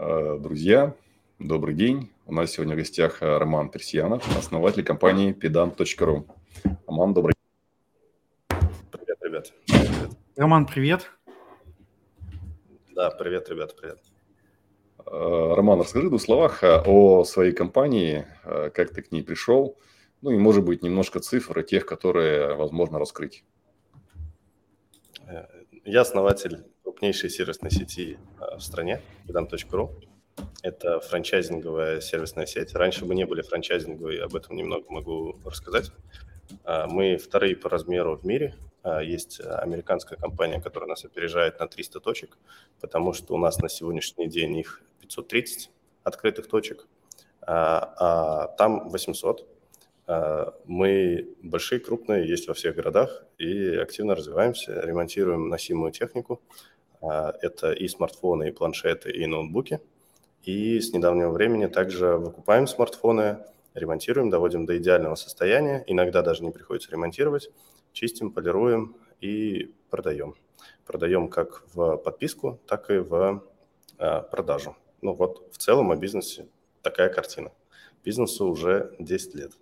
Э, друзья, добрый день. У нас сегодня в гостях э, Роман Персиянов, основатель компании pedant.ru. Роман, добрый день. Привет, ребят. Привет. Роман, привет. Да, привет, ребят, привет. Э, Роман, расскажи в двух словах о своей компании, как ты к ней пришел, ну и, может быть, немножко цифр тех, которые возможно раскрыть. Я основатель крупнейшей сервисной сети а, в стране, pedant.ru. Это франчайзинговая сервисная сеть. Раньше мы не были франчайзинговой, об этом немного могу рассказать. А, мы вторые по размеру в мире. А, есть американская компания, которая нас опережает на 300 точек, потому что у нас на сегодняшний день их 530 открытых точек, а там 800. А, мы большие, крупные, есть во всех городах и активно развиваемся, ремонтируем носимую технику. А, это и смартфоны, и планшеты, и ноутбуки. И с недавнего времени также выкупаем смартфоны, ремонтируем, доводим до идеального состояния. Иногда даже не приходится ремонтировать. Чистим, полируем и продаем. Продаем как в подписку, так и в а, продажу. Ну вот в целом о бизнесе такая картина. Бизнесу уже 10 лет.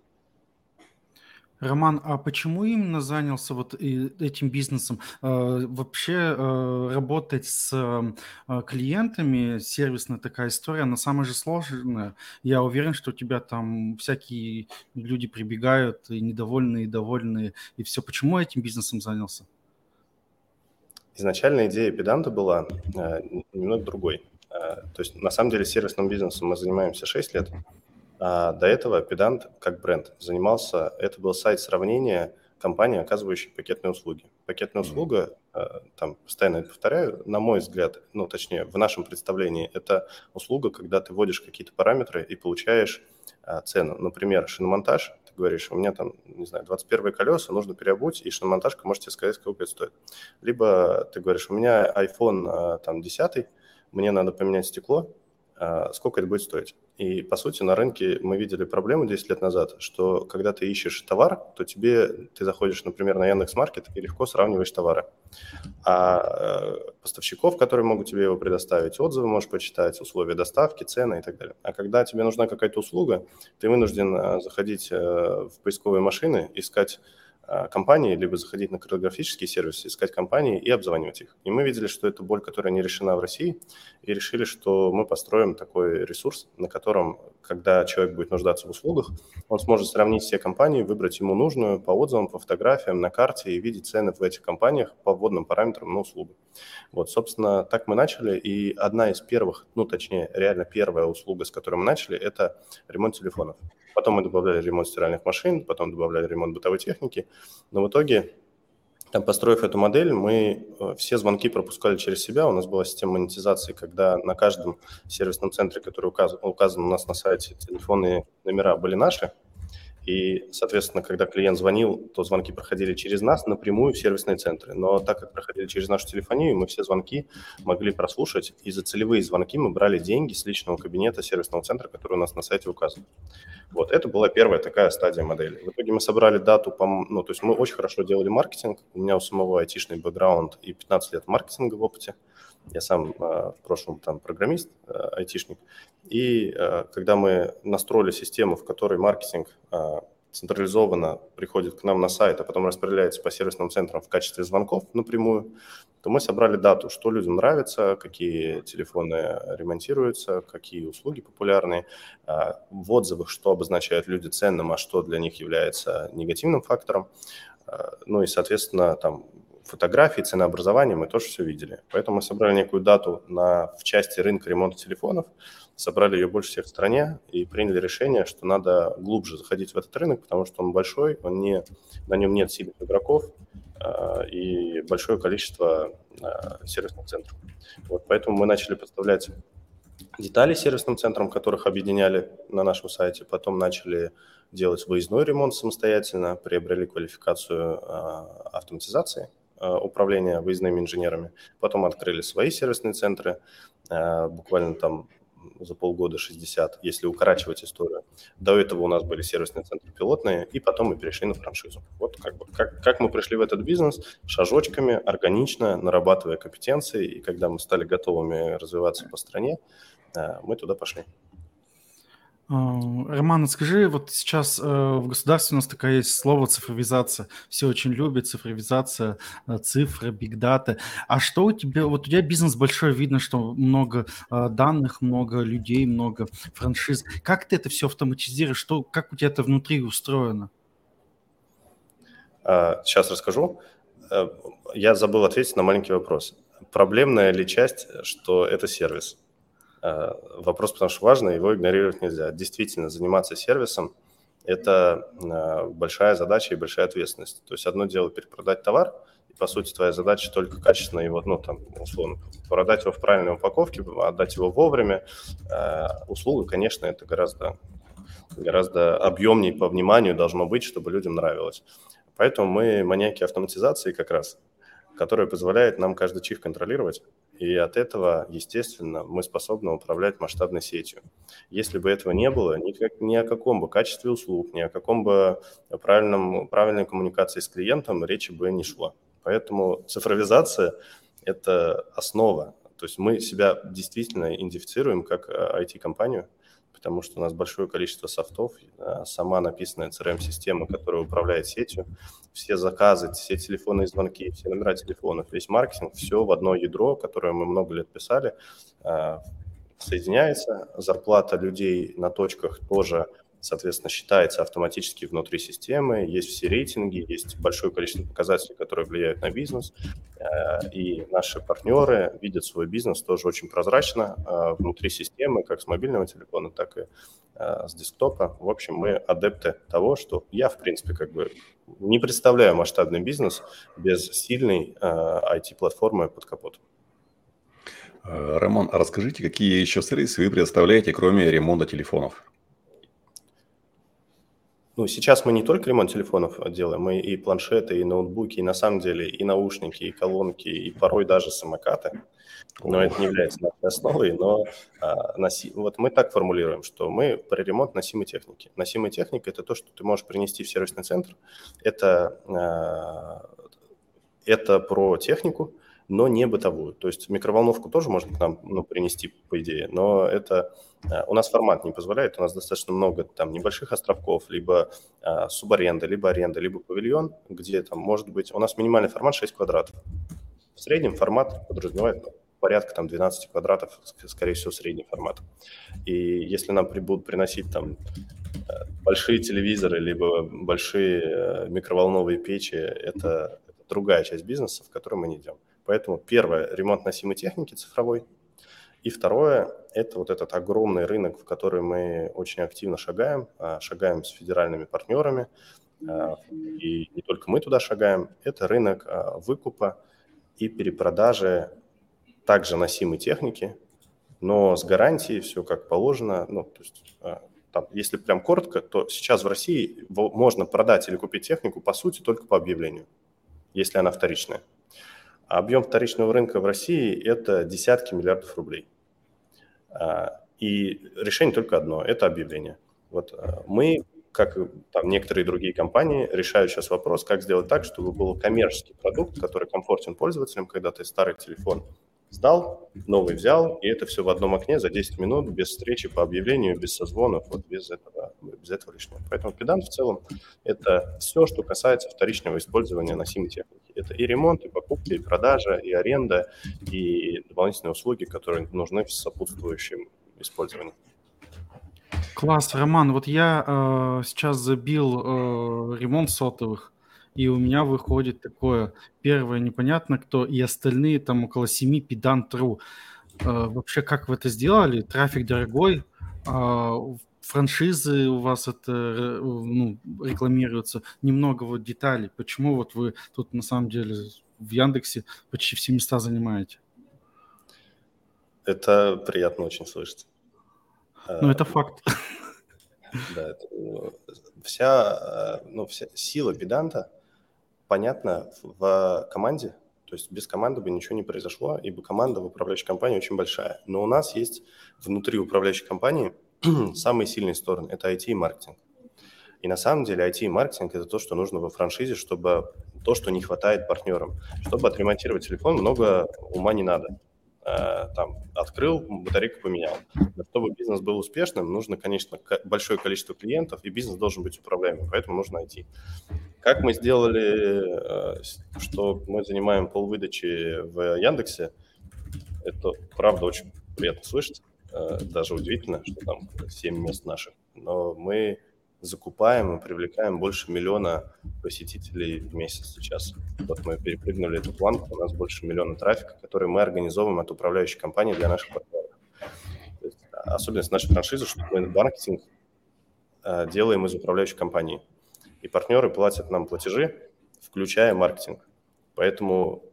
Роман, а почему именно занялся вот этим бизнесом? Э, вообще э, работать с э, клиентами, сервисная такая история, она самая же сложная. Я уверен, что у тебя там всякие люди прибегают, и недовольные, и довольные, и все. Почему этим бизнесом занялся? Изначально идея педанта была немного другой. То есть на самом деле сервисным бизнесом мы занимаемся 6 лет. А до этого Педант как бренд занимался, это был сайт сравнения компании, оказывающей пакетные услуги. Пакетная услуга, mm-hmm. там постоянно это повторяю, на мой взгляд, ну точнее в нашем представлении, это услуга, когда ты вводишь какие-то параметры и получаешь а, цену. Например, шиномонтаж, ты говоришь, у меня там, не знаю, 21 колеса, нужно переобуть, и шиномонтажка может тебе сказать, сколько это стоит. Либо ты говоришь, у меня iPhone а, там 10, мне надо поменять стекло, сколько это будет стоить. И, по сути, на рынке мы видели проблему 10 лет назад, что когда ты ищешь товар, то тебе, ты заходишь, например, на Яндекс.Маркет и легко сравниваешь товары. А э, поставщиков, которые могут тебе его предоставить, отзывы можешь почитать, условия доставки, цены и так далее. А когда тебе нужна какая-то услуга, ты вынужден э, заходить э, в поисковые машины, искать а, компании, либо заходить на картографические сервисы, искать компании и обзванивать их. И мы видели, что это боль, которая не решена в России, и решили, что мы построим такой ресурс, на котором, когда человек будет нуждаться в услугах, он сможет сравнить все компании, выбрать ему нужную по отзывам, по фотографиям на карте и видеть цены в этих компаниях по вводным параметрам на услугу. Вот, собственно, так мы начали, и одна из первых, ну, точнее, реально первая услуга, с которой мы начали, это ремонт телефонов. Потом мы добавляли ремонт стиральных машин, потом добавляли ремонт бытовой техники. Но в итоге, там, построив эту модель, мы э, все звонки пропускали через себя. У нас была система монетизации, когда на каждом сервисном центре, который указан, указан у нас на сайте, телефонные номера были наши – и, соответственно, когда клиент звонил, то звонки проходили через нас напрямую в сервисные центры. Но так как проходили через нашу телефонию, мы все звонки могли прослушать, и за целевые звонки мы брали деньги с личного кабинета сервисного центра, который у нас на сайте указан. Вот, это была первая такая стадия модели. В итоге мы собрали дату, по, ну, то есть мы очень хорошо делали маркетинг. У меня у самого айтишный бэкграунд и 15 лет маркетинга в опыте. Я сам э, в прошлом там программист, э, айтишник. И э, когда мы настроили систему, в которой маркетинг централизованно приходит к нам на сайт, а потом распределяется по сервисным центрам в качестве звонков напрямую, то мы собрали дату, что людям нравится, какие телефоны ремонтируются, какие услуги популярны, в отзывах, что обозначают люди ценным, а что для них является негативным фактором. Ну и, соответственно, там фотографии, ценообразования мы тоже все видели. Поэтому мы собрали некую дату на, в части рынка ремонта телефонов, собрали ее больше всех в стране и приняли решение, что надо глубже заходить в этот рынок, потому что он большой, он не, на нем нет сильных игроков э, и большое количество э, сервисных центров. Вот, поэтому мы начали поставлять детали сервисным центрам, которых объединяли на нашем сайте, потом начали делать выездной ремонт самостоятельно, приобрели квалификацию э, автоматизации – управления выездными инженерами. Потом открыли свои сервисные центры. Э, буквально там за полгода 60, если укорачивать историю. До этого у нас были сервисные центры пилотные, и потом мы перешли на франшизу. Вот как бы как, как мы пришли в этот бизнес, шажочками, органично, нарабатывая компетенции, и когда мы стали готовыми развиваться по стране, э, мы туда пошли. А, Роман, скажи, вот сейчас э, в государстве у нас такая есть слово цифровизация. Все очень любят цифровизация, э, цифры, бигдата. А что у тебя, вот у тебя бизнес большой, видно, что много э, данных, много людей, много франшиз. Как ты это все автоматизируешь? Что, как у тебя это внутри устроено? Сейчас а, расскажу. Я забыл ответить на маленький вопрос. Проблемная ли часть, что это сервис? Э, вопрос, потому что важно, его игнорировать нельзя. Действительно, заниматься сервисом – это э, большая задача и большая ответственность. То есть одно дело перепродать товар, и, по сути, твоя задача только качественно его, ну, там, условно, продать его в правильной упаковке, отдать его вовремя. Э, услуга, конечно, это гораздо, гораздо объемнее по вниманию должно быть, чтобы людям нравилось. Поэтому мы маньяки автоматизации как раз, которая позволяет нам каждый чих контролировать и от этого, естественно, мы способны управлять масштабной сетью. Если бы этого не было, ни, ни о каком бы качестве услуг, ни о каком бы правильном, правильной коммуникации с клиентом речи бы не шло. Поэтому цифровизация – это основа. То есть мы себя действительно идентифицируем как IT-компанию, э, потому что у нас большое количество софтов, э, сама написанная CRM-система, которая управляет сетью, все заказы, все телефонные звонки, все номера телефонов, весь маркетинг, все в одно ядро, которое мы много лет писали, э, соединяется. Зарплата людей на точках тоже соответственно, считается автоматически внутри системы, есть все рейтинги, есть большое количество показателей, которые влияют на бизнес, э, и наши партнеры видят свой бизнес тоже очень прозрачно э, внутри системы, как с мобильного телефона, так и э, с десктопа. В общем, мы адепты того, что я, в принципе, как бы не представляю масштабный бизнес без сильной IT-платформы под капотом. Роман, а расскажите, какие еще сервисы вы предоставляете, кроме ремонта телефонов? Ну, сейчас мы не только ремонт телефонов делаем, мы и планшеты, и ноутбуки, и на самом деле и наушники, и колонки, и порой даже самокаты. Но это не является нашей основой, но а, носи... вот мы так формулируем, что мы про ремонт носимой техники. Носимая техника – это то, что ты можешь принести в сервисный центр. Это, а, это про технику, но не бытовую. То есть микроволновку тоже можно к нам ну, принести, по идее, но это э, у нас формат не позволяет, у нас достаточно много там небольших островков, либо а, субаренда, либо аренда, либо павильон, где там может быть, у нас минимальный формат 6 квадратов. В среднем формат подразумевает порядка там 12 квадратов, скорее всего, средний формат. И если нам будут приносить там э, большие телевизоры, либо большие микроволновые печи, это, другая часть бизнеса, в которой мы не идем. Поэтому первое – ремонт носимой техники цифровой. И второе – это вот этот огромный рынок, в который мы очень активно шагаем, а, шагаем с федеральными партнерами, а, и не только мы туда шагаем, это рынок а, выкупа и перепродажи также носимой техники, но с гарантией все как положено. Ну, то есть, там, если прям коротко, то сейчас в России можно продать или купить технику, по сути, только по объявлению, если она вторичная. Объем вторичного рынка в России – это десятки миллиардов рублей. А, и решение только одно – это объявление. Вот а, мы, как там некоторые другие компании, решают сейчас вопрос, как сделать так, чтобы был коммерческий продукт, который комфортен пользователям, когда ты старый телефон сдал, новый взял, и это все в одном окне за 10 минут, без встречи по объявлению, без созвонов, вот без этого, без этого лишнего. Поэтому педант в целом – это все, что касается вторичного использования носимой техники. Это и ремонт, и покупка, и продажа, и аренда, и дополнительные услуги, которые нужны в сопутствующем использовании. Класс, Роман, вот я э, сейчас забил э, ремонт сотовых, и у меня выходит такое, первое, непонятно кто, и остальные там около семи педант.ру. Э, вообще, как вы это сделали? Трафик дорогой, э, франшизы у вас это э, ну, рекламируется, немного вот деталей. Почему вот вы тут на самом деле в Яндексе почти все места занимаете? Это приятно очень слышать. Ну, это факт. Да, это, ну, вся, э, ну, вся сила педанта понятна в команде, То есть без команды бы ничего не произошло, ибо команда в управляющей компании очень большая. Но у нас есть внутри управляющей компании самые сильные стороны – это IT и маркетинг. И на самом деле IT и маркетинг – это то, что нужно во франшизе, чтобы то, что не хватает партнерам. Чтобы отремонтировать телефон, много ума не надо. Э, там, открыл, батарейку поменял. Но чтобы бизнес был успешным, нужно, конечно, большое количество клиентов, и бизнес должен быть управляемым, поэтому нужно IT. Как мы сделали, э, что мы занимаем полвыдачи в Яндексе, это правда очень приятно слышать, э, даже удивительно, что там 7 мест наших, но мы закупаем и привлекаем больше миллиона посетителей в месяц сейчас. Вот мы перепрыгнули эту планку, у нас больше миллиона трафика, который мы организовываем от управляющей компании для наших партнеров. А, особенность нашей франшизы, что мы маркетинг э, делаем из управляющей компании. И партнеры платят нам платежи, включая маркетинг. Поэтому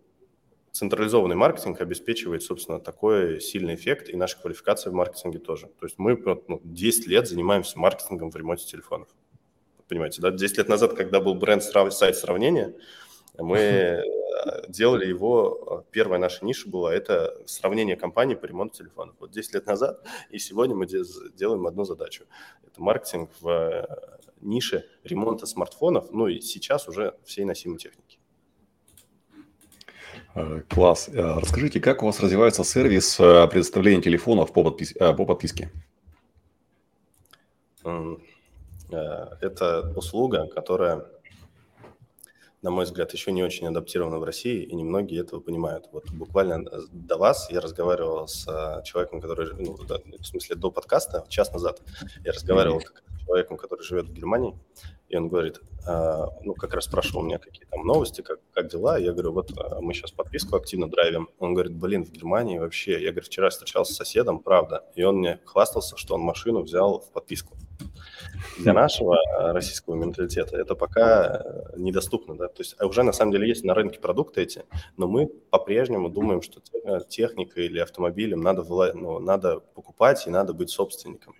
централизованный маркетинг обеспечивает, собственно, такой сильный эффект, и наша квалификация в маркетинге тоже. То есть мы ну, 10 лет занимаемся маркетингом в ремонте телефонов. Понимаете, да? 10 лет назад, когда был бренд сайт сравнения, мы э, делали его, первая наша ниша была, это сравнение компаний по ремонту телефонов. Вот 10 лет назад, и сегодня мы делаем одну задачу. Это маркетинг в э, нише ремонта смартфонов, ну и сейчас уже всей носимой техники. Э, класс. Э, расскажите, как у вас развивается сервис э, предоставления телефонов по, подпис... по подписке? Это услуга, которая, на мой взгляд, еще не очень адаптирована в России, и немногие этого понимают. Вот буквально до вас я разговаривал с человеком, который, ну, в смысле, до подкаста, час назад, я разговаривал с человеком, который живет в Германии, и он говорит, а, ну, как раз спрашивал меня, какие там новости, как, как дела. Я говорю, вот а, мы сейчас подписку активно драйвим. Он говорит, блин, в Германии вообще. Я, говорю, вчера встречался с соседом, правда. И он мне хвастался, что он машину взял в подписку. Для нашего а, российского менталитета это пока недоступно. Да? То есть уже на самом деле есть на рынке продукты эти, но мы по-прежнему думаем, что техника или автомобилем надо, ну, надо покупать и надо быть собственником.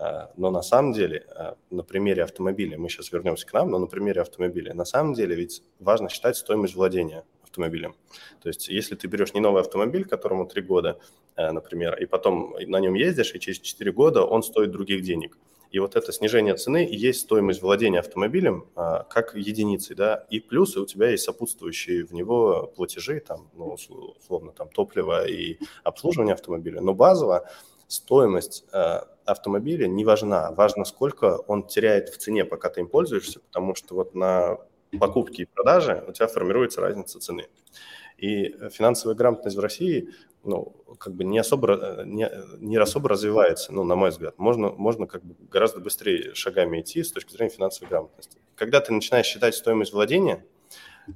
А, но на самом деле, а, на примере автомобиля, мы сейчас вернемся к нам, но на примере автомобиля, на самом деле ведь важно считать стоимость владения автомобилем. То есть если ты берешь не новый автомобиль, которому 3 года, а, например, и потом на нем ездишь, и через 4 года он стоит других денег. И вот это снижение цены и есть стоимость владения автомобилем как единицей, да, и плюсы у тебя есть сопутствующие в него платежи, там, ну, условно, там, топливо и обслуживание автомобиля. Но базово стоимость э, автомобиля не важна. Важно, сколько он теряет в цене, пока ты им пользуешься, потому что вот на покупке и продаже у тебя формируется разница цены. И финансовая грамотность в России, ну, как бы не особо, э, не, не особо развивается, ну, на мой взгляд. Можно, можно как бы гораздо быстрее шагами идти с точки зрения финансовой грамотности. Когда ты начинаешь считать стоимость владения,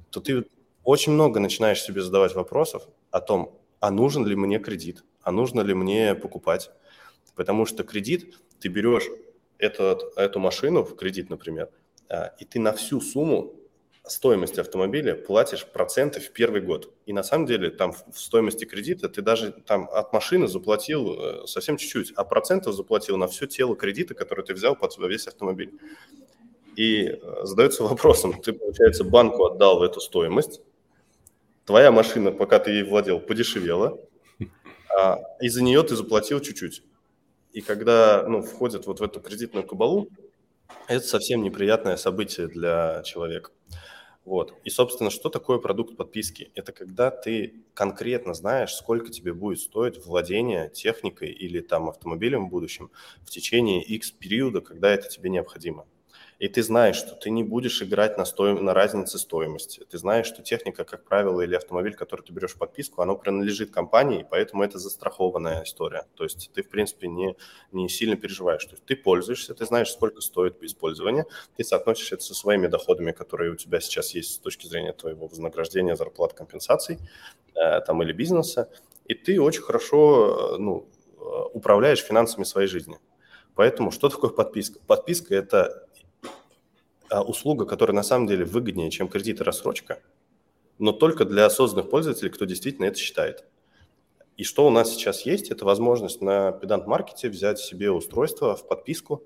то ты очень много начинаешь себе задавать вопросов о том, а нужен ли мне кредит, а нужно ли мне покупать. Потому что кредит, ты берешь этот, эту машину в кредит, например, а, и ты на всю сумму стоимости автомобиля платишь проценты в первый год. И на самом деле там в стоимости кредита ты даже там от машины заплатил э, совсем чуть-чуть, а процентов заплатил на все тело кредита, который ты взял под весь автомобиль. И э, задается вопросом, ты, получается, банку отдал эту стоимость, твоя машина, пока ты ей владел, подешевела, а из-за нее ты заплатил чуть-чуть. И когда ну, входят вот в эту кредитную кабалу, это совсем неприятное событие для человека. Вот. И, собственно, что такое продукт подписки? Это когда ты конкретно знаешь, сколько тебе будет стоить владение техникой или там автомобилем в будущем в течение X периода, когда это тебе необходимо и ты знаешь, что ты не будешь играть на, стоим... на разнице стоимости. Ты знаешь, что техника, как правило, или автомобиль, который ты берешь в подписку, оно принадлежит компании, поэтому это застрахованная история. То есть ты, в принципе, не, не сильно переживаешь. То есть ты пользуешься, ты знаешь, сколько стоит использование, ты соотносишь это со своими доходами, которые у тебя сейчас есть с точки зрения твоего вознаграждения, зарплат, компенсаций э, там, или бизнеса, и ты очень хорошо э, ну, э, управляешь финансами своей жизни. Поэтому что такое подписка? Подписка – это услуга, которая на самом деле выгоднее, чем кредит и рассрочка, но только для осознанных пользователей, кто действительно это считает. И что у нас сейчас есть, это возможность на Market взять себе устройство в подписку,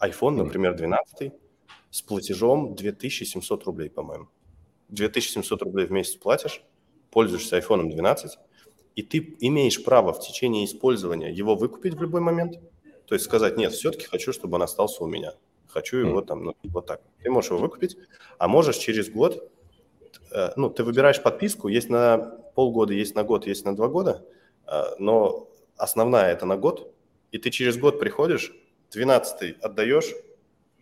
iPhone, например, 12, с платежом 2700 рублей, по-моему. 2700 рублей в месяц платишь, пользуешься iPhone 12, и ты имеешь право в течение использования его выкупить в любой момент, то есть сказать, нет, все-таки хочу, чтобы он остался у меня, хочу его там, ну, вот так. Ты можешь его выкупить, а можешь через год, э, ну, ты выбираешь подписку, есть на полгода, есть на год, есть на два года, э, но основная это на год, и ты через год приходишь, 12 отдаешь,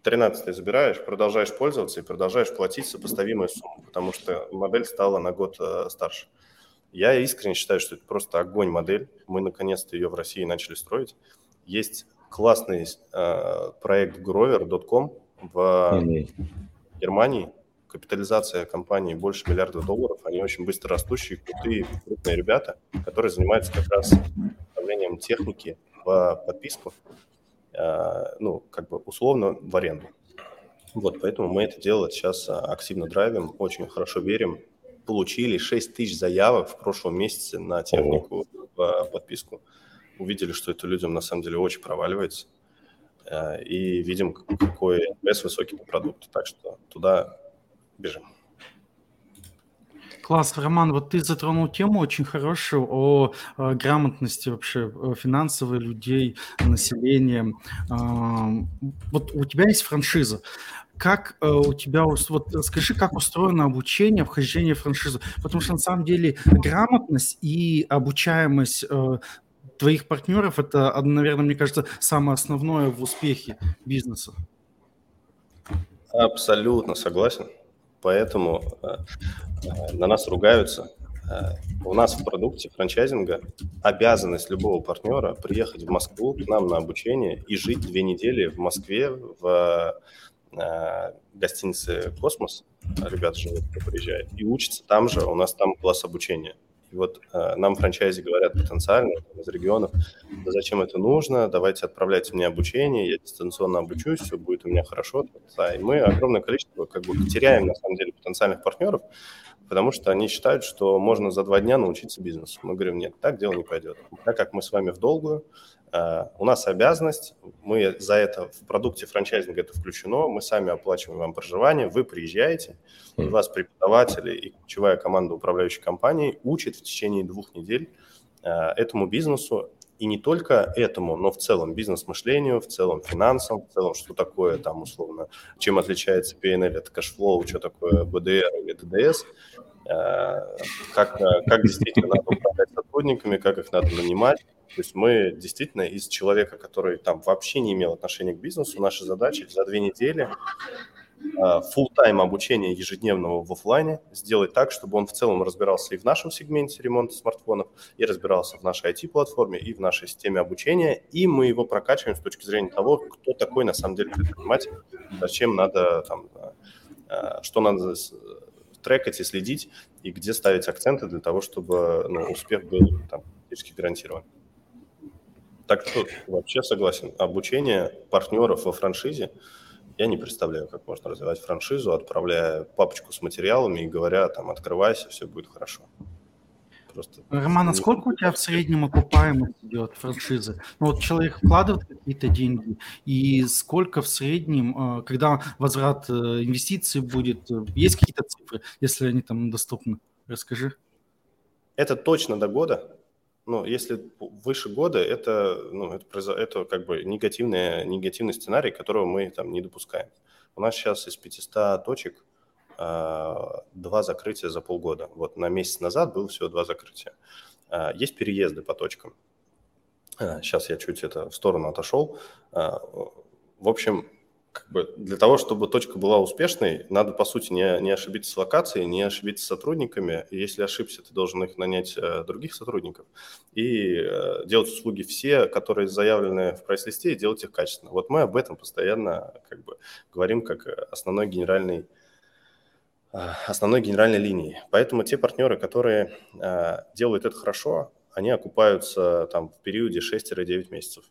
13 забираешь, продолжаешь пользоваться и продолжаешь платить сопоставимую сумму, потому что модель стала на год э, старше. Я искренне считаю, что это просто огонь модель. Мы наконец-то ее в России начали строить. Есть классный э, проект grover.com в mm-hmm. Германии. Капитализация компании больше миллиарда долларов. Они очень быстро растущие, крутые, крупные ребята, которые занимаются как раз управлением техники в подписку, э, ну, как бы условно в аренду. Вот, поэтому мы это дело сейчас э, активно драйвим, очень хорошо верим получили 6 тысяч заявок в прошлом месяце на технику в подписку. Увидели, что это людям на самом деле очень проваливается. Э, и видим, какой вес высокий по продукту. Так что туда бежим. Класс, Роман, вот ты затронул тему очень хорошую о, о грамотности вообще финансовой людей, населения. Вот у тебя есть франшиза как э, у тебя, вот скажи, как устроено обучение, вхождение в франшизу? Потому что на самом деле грамотность и обучаемость э, твоих партнеров – это, наверное, мне кажется, самое основное в успехе бизнеса. Абсолютно согласен. Поэтому э, э, на нас ругаются. Э, у нас в продукте франчайзинга обязанность любого партнера приехать в Москву к нам на обучение и жить две недели в Москве в гостинице «Космос», ребята живут, кто приезжает, и учатся там же, у нас там класс обучения. И вот э, нам франчайзи говорят потенциально из регионов, да зачем это нужно, давайте отправляйте мне обучение, я дистанционно обучусь, все будет у меня хорошо. И мы огромное количество как бы теряем, на самом деле, потенциальных партнеров, потому что они считают, что можно за два дня научиться бизнесу. Мы говорим, нет, так дело не пойдет. Так как мы с вами в долгую, у нас обязанность, мы за это в продукте франчайзинга это включено, мы сами оплачиваем вам проживание, вы приезжаете, и вас преподаватели и ключевая команда управляющей компании учат в течение двух недель э, этому бизнесу, и не только этому, но в целом бизнес-мышлению, в целом финансам, в целом, что такое там условно, чем отличается P&L от cash flow, что такое БДР или ДДС, э, как, как действительно надо управлять сотрудниками, как их надо нанимать, то есть мы действительно из человека, который там вообще не имел отношения к бизнесу, наша задача за две недели а, full тайм обучения ежедневного в офлайне сделать так, чтобы он в целом разбирался и в нашем сегменте ремонта смартфонов, и разбирался в нашей IT-платформе, и в нашей системе обучения, и мы его прокачиваем с точки зрения того, кто такой на самом деле предприниматель, зачем надо там, а, что надо трекать и следить, и где ставить акценты для того, чтобы ну, успех был там, гарантирован. Так что вообще согласен. Обучение партнеров во франшизе, я не представляю, как можно развивать франшизу, отправляя папочку с материалами и говоря, там, открывайся, все будет хорошо. Просто Роман, а сколько у тебя в среднем окупаемость идет франшизы? Ну вот человек вкладывает какие-то деньги, и сколько в среднем, э, когда возврат э, инвестиций будет, есть какие-то цифры, если они там доступны? Расскажи. Это точно до года, ну, если выше года, это, ну, это, это как бы негативный, негативный сценарий, которого мы там не допускаем. У нас сейчас из 500 точек э, два закрытия за полгода. Вот на месяц назад было всего два закрытия. Э, есть переезды по точкам. Сейчас я чуть это в сторону отошел. В общем, как бы для того, чтобы точка была успешной, надо, по сути, не, не ошибиться с локацией, не ошибиться с сотрудниками. И если ошибся, ты должен их нанять э, других сотрудников и э, делать услуги все, которые заявлены в прайс-листе, и делать их качественно. Вот мы об этом постоянно как бы говорим как основной генеральный э, основной генеральной линии. Поэтому те партнеры, которые э, делают это хорошо, они окупаются там в периоде 6-9 месяцев.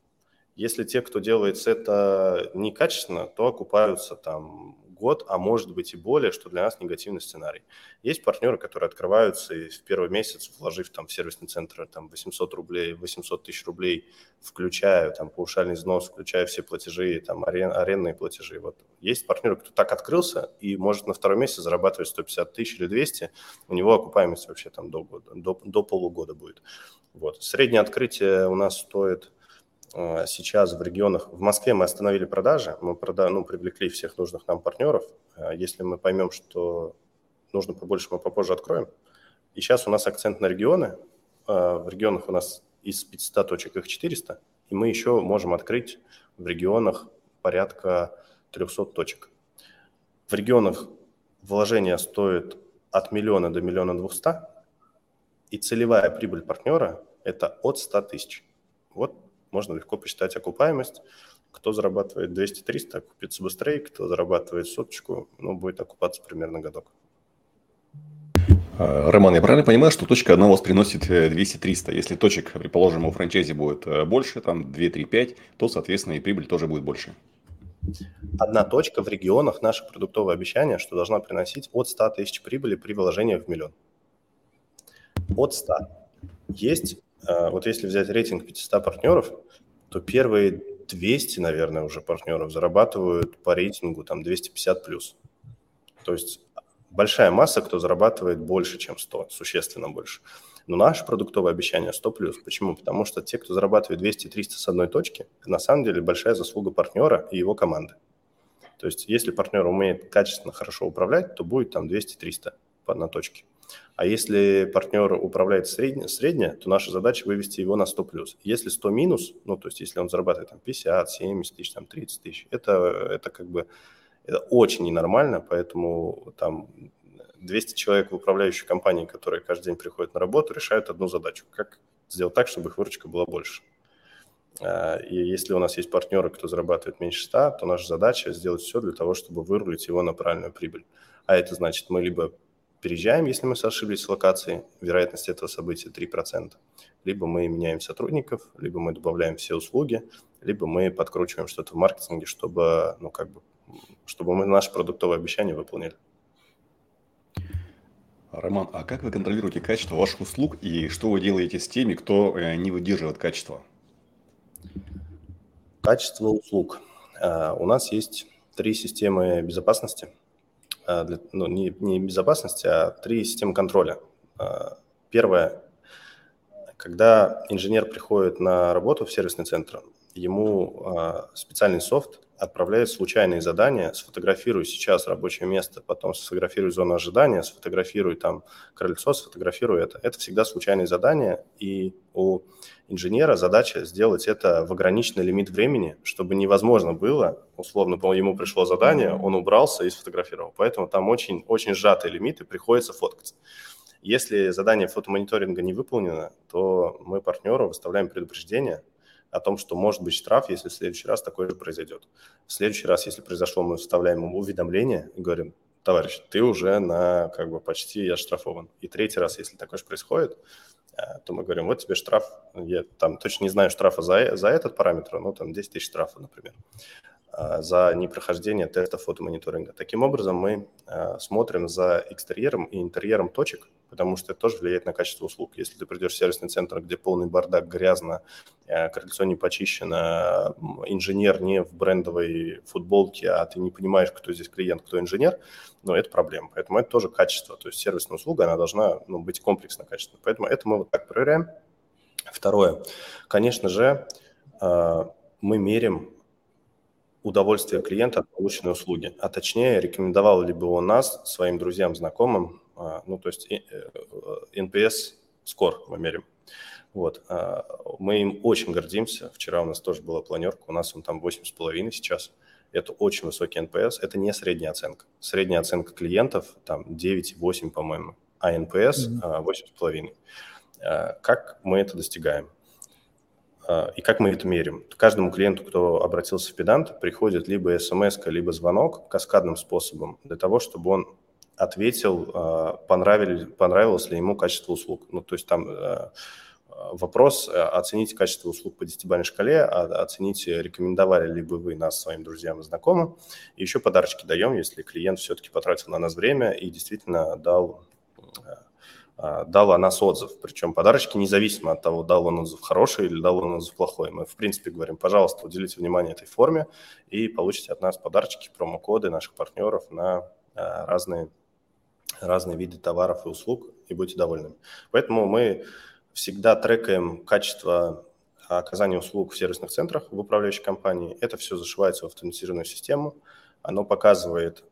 Если те, кто делает это некачественно, то окупаются там год, а может быть и более, что для нас негативный сценарий. Есть партнеры, которые открываются и в первый месяц, вложив там в сервисный центр там 800 рублей, 800 тысяч рублей, включая там паушальный взнос, включая все платежи, там арен, арендные платежи. Вот есть партнеры, кто так открылся и может на второй месяц зарабатывать 150 тысяч или 200, у него окупаемость вообще там до, года, до, до полугода будет. Вот. Среднее открытие у нас стоит сейчас в регионах, в Москве мы остановили продажи, мы прода, ну, привлекли всех нужных нам партнеров. А, если мы поймем, что нужно побольше, мы попозже откроем. И сейчас у нас акцент на регионы. А, в регионах у нас из 500 точек их 400, и мы еще можем открыть в регионах порядка 300 точек. В регионах вложение стоит от миллиона до миллиона двухста, и целевая прибыль партнера – это от 100 тысяч. Вот можно легко посчитать окупаемость. Кто зарабатывает 200-300, окупится быстрее, кто зарабатывает соточку, ну, будет окупаться примерно годок. А, Роман, я правильно понимаю, что точка одна у вас приносит 200-300? Э, Если точек, предположим, у франчайзи будет э, больше, там 2-3-5, то, соответственно, и прибыль тоже будет больше. Одна точка в регионах, наше продуктовое обещание, что должна приносить от 100 тысяч прибыли при вложении в миллион. От 100. Есть вот если взять рейтинг 500 партнеров, то первые 200, наверное, уже партнеров зарабатывают по рейтингу там 250 плюс. То есть большая масса, кто зарабатывает больше, чем 100, существенно больше. Но наше продуктовое обещание 100 плюс. Почему? Потому что те, кто зарабатывает 200-300 с одной точки, на самом деле большая заслуга партнера и его команды. То есть если партнер умеет качественно, хорошо управлять, то будет там 200-300 по одной точке. А если партнер управляет средне, средне, то наша задача вывести его на 100 плюс. Если 100 минус, ну, то есть если он зарабатывает там 50, 70 тысяч, там 30 тысяч, это, это как бы это очень ненормально, поэтому там 200 человек в управляющей компании, которые каждый день приходят на работу, решают одну задачу. Как сделать так, чтобы их выручка была больше. А, и если у нас есть партнеры, кто зарабатывает меньше 100, то наша задача сделать все для того, чтобы вырулить его на правильную прибыль. А это значит, мы либо переезжаем, если мы ошиблись с локацией, вероятность этого события 3%. Либо мы меняем сотрудников, либо мы добавляем все услуги, либо мы подкручиваем что-то в маркетинге, чтобы, ну, как бы, чтобы мы наше продуктовое обещание выполнили. Роман, а как вы контролируете качество ваших услуг и что вы делаете с теми, кто э, не выдерживает качество? Качество услуг. А, у нас есть три системы безопасности – для, ну, не, не безопасности, а три системы контроля. А, первое, когда инженер приходит на работу в сервисный центр, ему а, специальный софт отправляет случайные задания, сфотографируй сейчас рабочее место, потом сфотографируй зону ожидания, сфотографируй там крыльцо, сфотографируй это. Это всегда случайные задания, и у инженера задача сделать это в ограниченный лимит времени, чтобы невозможно было, условно, ему пришло задание, он убрался и сфотографировал. Поэтому там очень, очень сжатые лимиты, приходится фоткаться. Если задание фотомониторинга не выполнено, то мы партнеру выставляем предупреждение – о том, что может быть штраф, если в следующий раз такое же произойдет. В следующий раз, если произошло, мы вставляем ему уведомление и говорим, товарищ, ты уже на как бы почти оштрафован. И третий раз, если такое же происходит, э, то мы говорим, вот тебе штраф, я там точно не знаю штрафа за, за этот параметр, но там 10 тысяч штрафа, например. А, за непрохождение теста фотомониторинга. Таким образом, мы а, смотрим за экстерьером и интерьером точек, потому что это тоже влияет на качество услуг. Если ты придешь в сервисный центр, где полный бардак, грязно, а, крыльцо не почищено, инженер не в брендовой футболке, а ты не понимаешь, кто здесь клиент, кто инженер, ну, это проблема. Поэтому это тоже качество. То есть сервисная услуга, она должна ну, быть комплексно качественной. Поэтому это мы вот так проверяем. Второе. Конечно же, мы мерим удовольствие клиента от полученной услуги, а точнее рекомендовал ли бы он нас своим друзьям, знакомым, а, ну то есть NPS э, скор мы мерим. Вот. А, мы им очень гордимся. Вчера у нас тоже была планерка, у нас он там 8,5 сейчас. Это очень высокий NPS, это не средняя оценка. Средняя оценка клиентов там 9,8, по-моему, а NPS mm-hmm. 8,5. Как мы это достигаем? А, и как мы это меряем? Каждому клиенту, кто обратился в педант, приходит либо смс, либо звонок каскадным способом для того, чтобы он ответил, а, понравилось, ли ему качество услуг. Ну, то есть там а, вопрос, э, оцените качество услуг по 10-бальной шкале, а, оцените, рекомендовали ли бы вы нас своим друзьям и знакомым. И еще подарочки даем, если клиент все-таки потратил на нас время и действительно дал, э, дал о нас отзыв. Причем подарочки независимо от того, дал он отзыв хороший или дал он отзыв плохой. Мы, в принципе, говорим, пожалуйста, уделите внимание этой форме и получите от нас подарочки, промокоды наших партнеров на э, разные, разные виды товаров и услуг и будьте довольны. Поэтому мы всегда трекаем качество оказания услуг в сервисных центрах в управляющей компании. Это все зашивается в автоматизированную систему. Оно показывает,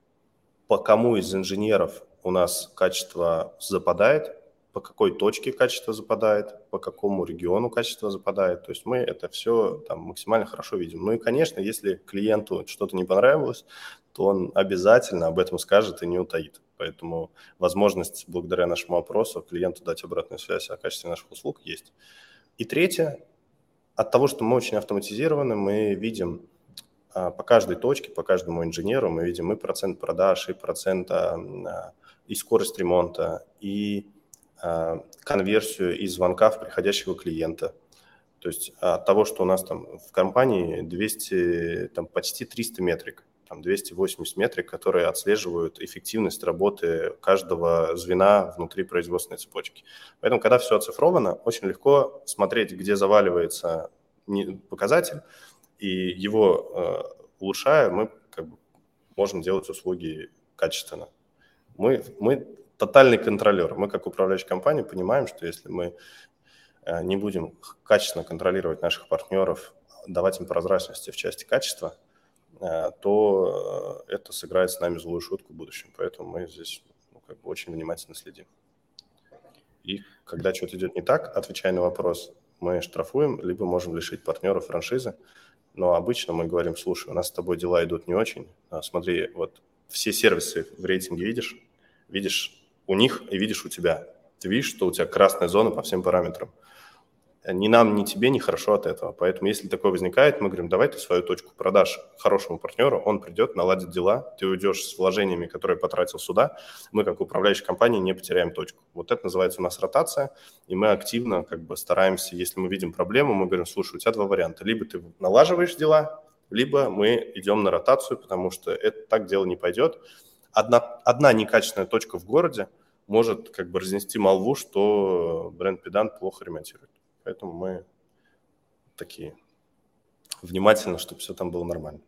по кому из инженеров у нас качество западает, по какой точке качество западает, по какому региону качество западает. То есть мы это все там максимально хорошо видим. Ну и, конечно, если клиенту что-то не понравилось, то он обязательно об этом скажет и не утаит. Поэтому возможность благодаря нашему опросу клиенту дать обратную связь о качестве наших услуг есть. И третье, от того, что мы очень автоматизированы, мы видим а, по каждой точке, по каждому инженеру, мы видим и процент продаж, и процент а, и скорость ремонта, и а, конверсию из звонка в приходящего клиента. То есть от того, что у нас там в компании 200, там почти 300 метрик, там 280 метрик, которые отслеживают эффективность работы каждого звена внутри производственной цепочки. Поэтому, когда все оцифровано, очень легко смотреть, где заваливается показатель, и его э, улучшая, мы как бы можем делать услуги качественно. Мы, мы тотальный контролер. Мы, как управляющая компания, понимаем, что если мы э, не будем качественно контролировать наших партнеров, давать им прозрачности в части качества – Э, то э, это сыграет с нами злую шутку в будущем. Поэтому мы здесь ну, как бы очень внимательно следим. И когда что-то идет не так, отвечая на вопрос, мы штрафуем, либо можем лишить партнера франшизы. Но обычно мы говорим, слушай, у нас с тобой дела идут не очень. Смотри, вот все сервисы в рейтинге видишь, видишь у них и видишь у тебя. Ты видишь, что у тебя красная зона по всем параметрам ни нам, ни тебе не хорошо от этого. Поэтому если такое возникает, мы говорим, давай ты свою точку продашь хорошему партнеру, он придет, наладит дела, ты уйдешь с вложениями, которые потратил сюда, мы как управляющая компания не потеряем точку. Вот это называется у нас ротация, и мы активно как бы стараемся, если мы видим проблему, мы говорим, слушай, у тебя два варианта, либо ты налаживаешь дела, либо мы идем на ротацию, потому что это так дело не пойдет. Одна, одна некачественная точка в городе может как бы разнести молву, что бренд Педант плохо ремонтирует. Поэтому мы такие внимательно, чтобы все там было нормально.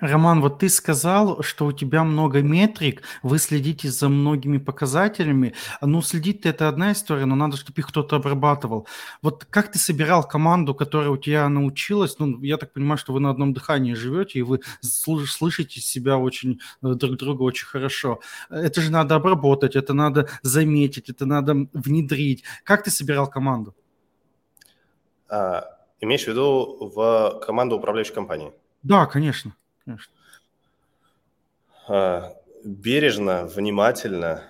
Роман, вот ты сказал, что у тебя много метрик, вы следите за многими показателями. Ну, следить это одна история, но надо, чтобы их кто-то обрабатывал. Вот как ты собирал команду, которая у тебя научилась? Ну, я так понимаю, что вы на одном дыхании живете, и вы слышите себя очень э, друг друга очень хорошо. Это же надо обработать, это надо заметить, это надо внедрить. Как ты собирал команду? А, имеешь в виду в команду управляющей компании? Да, конечно. Конечно. А, бережно, внимательно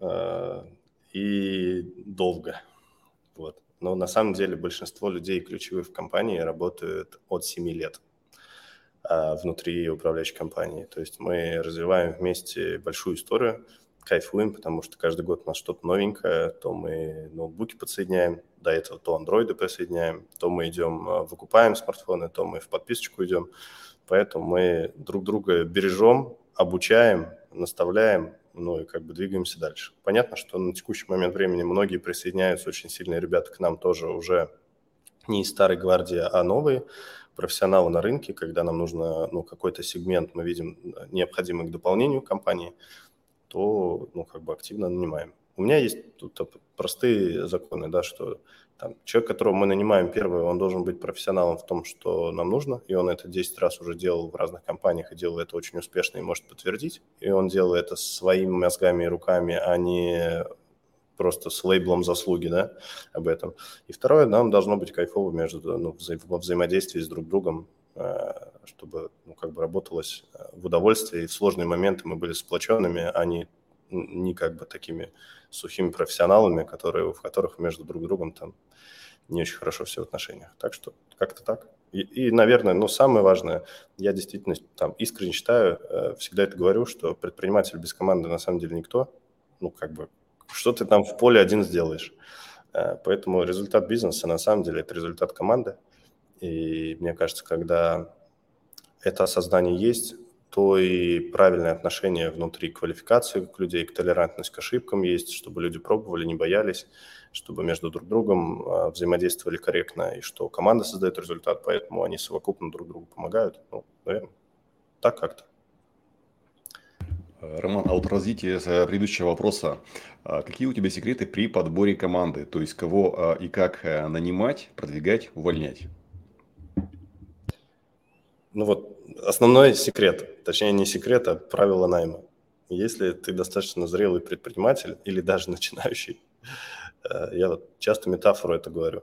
а, и долго. Вот. Но на самом деле большинство людей ключевых в компании работают от 7 лет а, внутри управляющей компании. То есть мы развиваем вместе большую историю – кайфуем, потому что каждый год у нас что-то новенькое, то мы ноутбуки подсоединяем, до этого то андроиды присоединяем, то мы идем, выкупаем смартфоны, то мы в подписочку идем. Поэтому мы друг друга бережем, обучаем, наставляем, ну и как бы двигаемся дальше. Понятно, что на текущий момент времени многие присоединяются, очень сильные ребята к нам тоже уже не из старой гвардии, а новые профессионалы на рынке, когда нам нужно ну, какой-то сегмент, мы видим необходимый к дополнению компании, то ну, как бы активно нанимаем. У меня есть тут простые законы, да, что там, человек, которого мы нанимаем первый, он должен быть профессионалом в том, что нам нужно, и он это 10 раз уже делал в разных компаниях и делал это очень успешно и может подтвердить. И он делал это своими мозгами и руками, а не просто с лейблом заслуги, да, об этом. И второе, нам должно быть кайфово между, ну, вза- во взаимодействии с друг другом, э, чтобы, ну, как бы работалось э, в удовольствие, и в сложные моменты мы были сплоченными, а не, не как бы такими сухими профессионалами, которые, в которых между друг другом там не очень хорошо все в отношениях. Так что как-то так. И, и, наверное, ну, самое важное, я действительно там искренне считаю, э, всегда это говорю, что предприниматель без команды на самом деле никто. Ну, как бы, что ты там в поле один сделаешь? Поэтому результат бизнеса на самом деле это результат команды. И мне кажется, когда это осознание есть, то и правильное отношение внутри квалификации к людей, к толерантность к ошибкам есть, чтобы люди пробовали, не боялись, чтобы между друг другом а, взаимодействовали корректно, и что команда создает результат, поэтому они совокупно друг другу помогают. Ну, наверное, так как-то. Роман, а вот развитие э, предыдущего вопроса. А какие у тебя секреты при подборе команды? То есть, кого а, и как э, нанимать, продвигать, увольнять? Ну вот, основной секрет, точнее не секрет, а правило найма. Если ты достаточно зрелый предприниматель или даже начинающий, э, я вот часто метафору это говорю,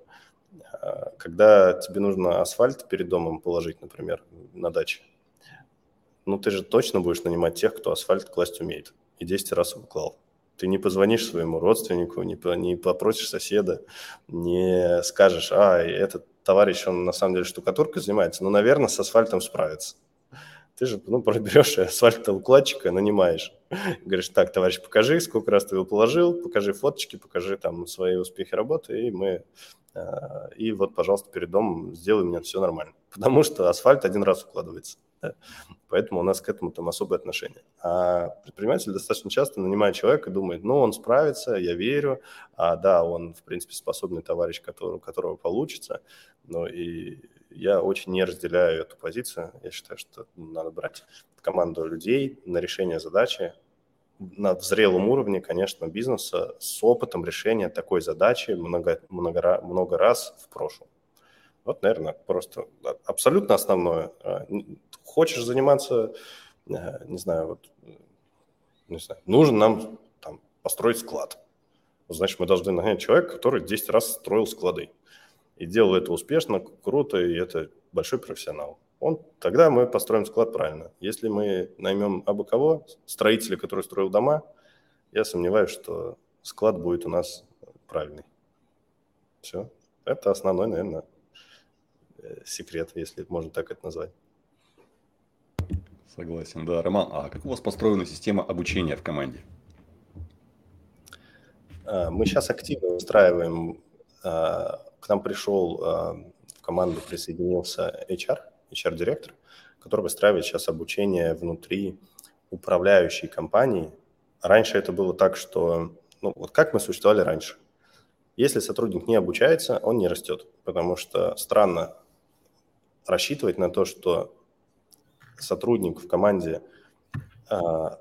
э, когда тебе нужно асфальт перед домом положить, например, на даче, ну ты же точно будешь нанимать тех, кто асфальт класть умеет, и 10 раз его клал. Ты не позвонишь своему родственнику, не, не попросишь соседа, не скажешь, а, этот товарищ, он на самом деле штукатуркой занимается, но, наверное, с асфальтом справится. Ты же ну, проберешь асфальтоукладчика, нанимаешь. Говоришь, так, товарищ, покажи, сколько раз ты его положил, покажи фоточки, покажи там свои успехи работы, и мы... Э, и вот, пожалуйста, перед домом сделай мне все нормально. Потому что асфальт один раз укладывается. Поэтому у нас к этому там особое отношение. А предприниматель достаточно часто нанимает человека и думает, ну, он справится, я верю, а да, он, в принципе, способный товарищ, который, которого получится. Но и я очень не разделяю эту позицию. Я считаю, что надо брать команду людей на решение задачи на зрелом уровне, конечно, бизнеса с опытом решения такой задачи много, много, много раз в прошлом. Вот, наверное, просто абсолютно основное. А, хочешь заниматься, э, не знаю, вот, не знаю, нужен нам там, построить склад. Значит, мы должны нанять человека, который 10 раз строил склады. И делал это успешно, круто, и это большой профессионал. Он, тогда мы построим склад правильно. Если мы наймем абы кого, строителя, который строил дома, я сомневаюсь, что склад будет у нас правильный. Все. Это основной, наверное, секрет, если можно так это назвать. Согласен, да. Роман, а как у вас построена система обучения в команде? А, мы сейчас активно устраиваем, а, к нам пришел а, в команду присоединился HR, HR-директор, который выстраивает сейчас обучение внутри управляющей компании. Раньше это было так, что, ну, вот как мы существовали раньше. Если сотрудник не обучается, он не растет, потому что странно рассчитывать на то, что сотрудник в команде а,